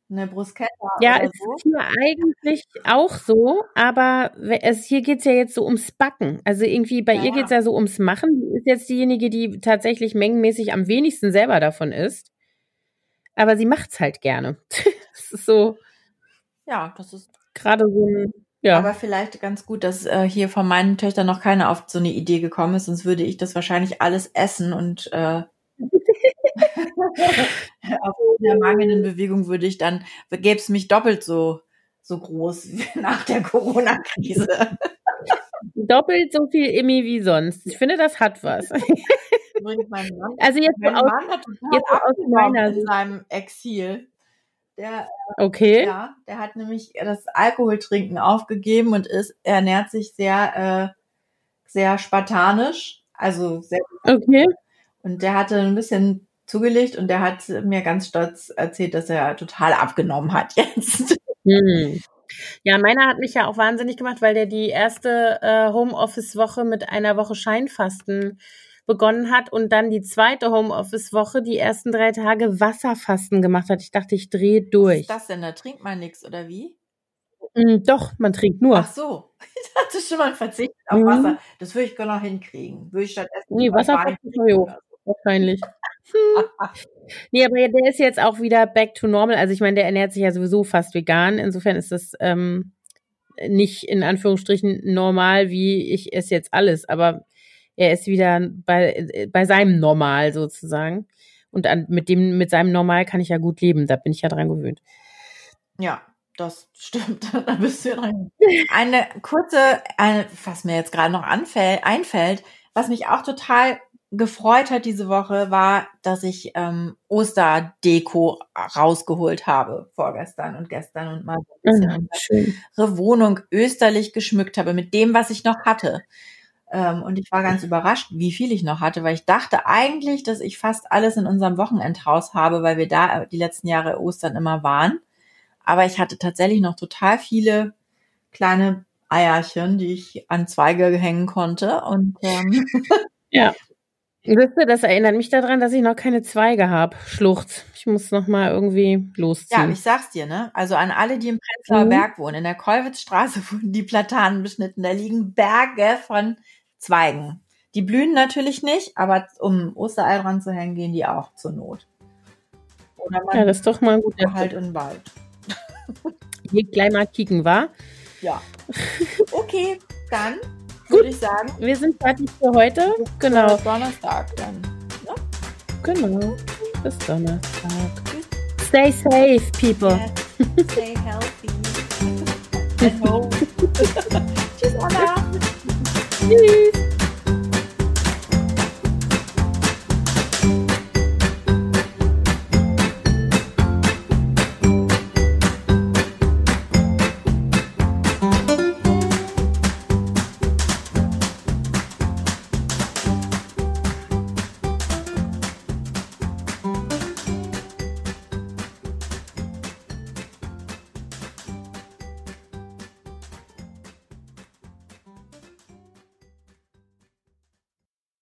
eine Bruschetta ja, oder so. ist hier eigentlich auch so, aber es, hier geht's ja jetzt so ums Backen. Also irgendwie bei ja. ihr geht's ja so ums Machen. Die ist jetzt diejenige, die tatsächlich mengenmäßig am wenigsten selber davon isst. Aber sie macht's halt gerne. [laughs] das ist so. Ja, das ist gerade so ein. Ja. Aber vielleicht ganz gut, dass äh, hier von meinen Töchtern noch keiner auf so eine Idee gekommen ist, sonst würde ich das wahrscheinlich alles essen und äh, [laughs] Auf der mangelnden Bewegung würde ich dann, gäbe es mich doppelt so, so groß [laughs] nach der Corona-Krise. Doppelt so viel Immi wie sonst. Ich finde, das hat was. [laughs] Mann, also jetzt, mein aus, Mann hat jetzt aus meiner in seinem Exil. Der, okay. Ja, der hat nämlich das Alkoholtrinken aufgegeben und ist, ernährt sich sehr, äh, sehr spartanisch. Also sehr. Okay. Und der hatte ein bisschen zugelegt und der hat mir ganz stolz erzählt, dass er total abgenommen hat [laughs] jetzt. Hm. Ja, meiner hat mich ja auch wahnsinnig gemacht, weil der die erste äh, Homeoffice-Woche mit einer Woche Scheinfasten begonnen hat und dann die zweite Homeoffice-Woche die ersten drei Tage Wasserfasten gemacht hat. Ich dachte, ich drehe durch. Was ist das denn? Da trinkt man nichts, oder wie? Mm, doch, man trinkt nur. Ach so. [laughs] Ich dachte schon, man verzichtet auf mhm. Wasser. Das würde ich gar noch hinkriegen. Würde ich stattdessen. Nee, Wasserfasten ist hoch wahrscheinlich. [laughs] [laughs] Nee, aber der ist jetzt auch wieder back to normal. Also ich meine, der ernährt sich ja sowieso fast vegan. Insofern ist das ähm, nicht in Anführungsstrichen normal, wie ich es jetzt alles. Aber er ist wieder bei, bei seinem Normal sozusagen. Und an, mit dem, mit seinem Normal kann ich ja gut leben. Da bin ich ja dran gewöhnt. Ja, das stimmt. [laughs] da bist du rein. Eine kurze, eine, was mir jetzt gerade noch anfällt, einfällt, was mich auch total gefreut hat diese Woche, war, dass ich ähm, Osterdeko rausgeholt habe vorgestern und gestern und mal ein bisschen unsere Wohnung österlich geschmückt habe mit dem, was ich noch hatte. Ähm, und ich war ganz überrascht, wie viel ich noch hatte, weil ich dachte eigentlich, dass ich fast alles in unserem Wochenendhaus habe, weil wir da äh, die letzten Jahre Ostern immer waren. Aber ich hatte tatsächlich noch total viele kleine Eierchen, die ich an Zweige hängen konnte. Und ähm, ja. [laughs] Wisst ihr, das erinnert mich daran, dass ich noch keine Zweige habe. Schluchz. Ich muss noch mal irgendwie losziehen. Ja, ich sag's dir, ne? Also an alle, die im Prenzlauer mhm. Berg wohnen, in der Kolwitzstraße wurden die Platanen beschnitten. Da liegen Berge von Zweigen. Die blühen natürlich nicht, aber um Osterei dran zu hängen, gehen die auch zur Not. Oder man ja, das ist doch mal gut. Halt in Wald. Hier gleich mal kicken, wa? Ja. [laughs] Okay, dann würde ich sagen. Wir sind fertig für heute. Genau. Bis Donnerstag dann. Ja? Genau. Bis Donnerstag. Stay safe, people. Yeah. Stay healthy. At home. [laughs] [laughs] Tschüss, Anna. Tschüss.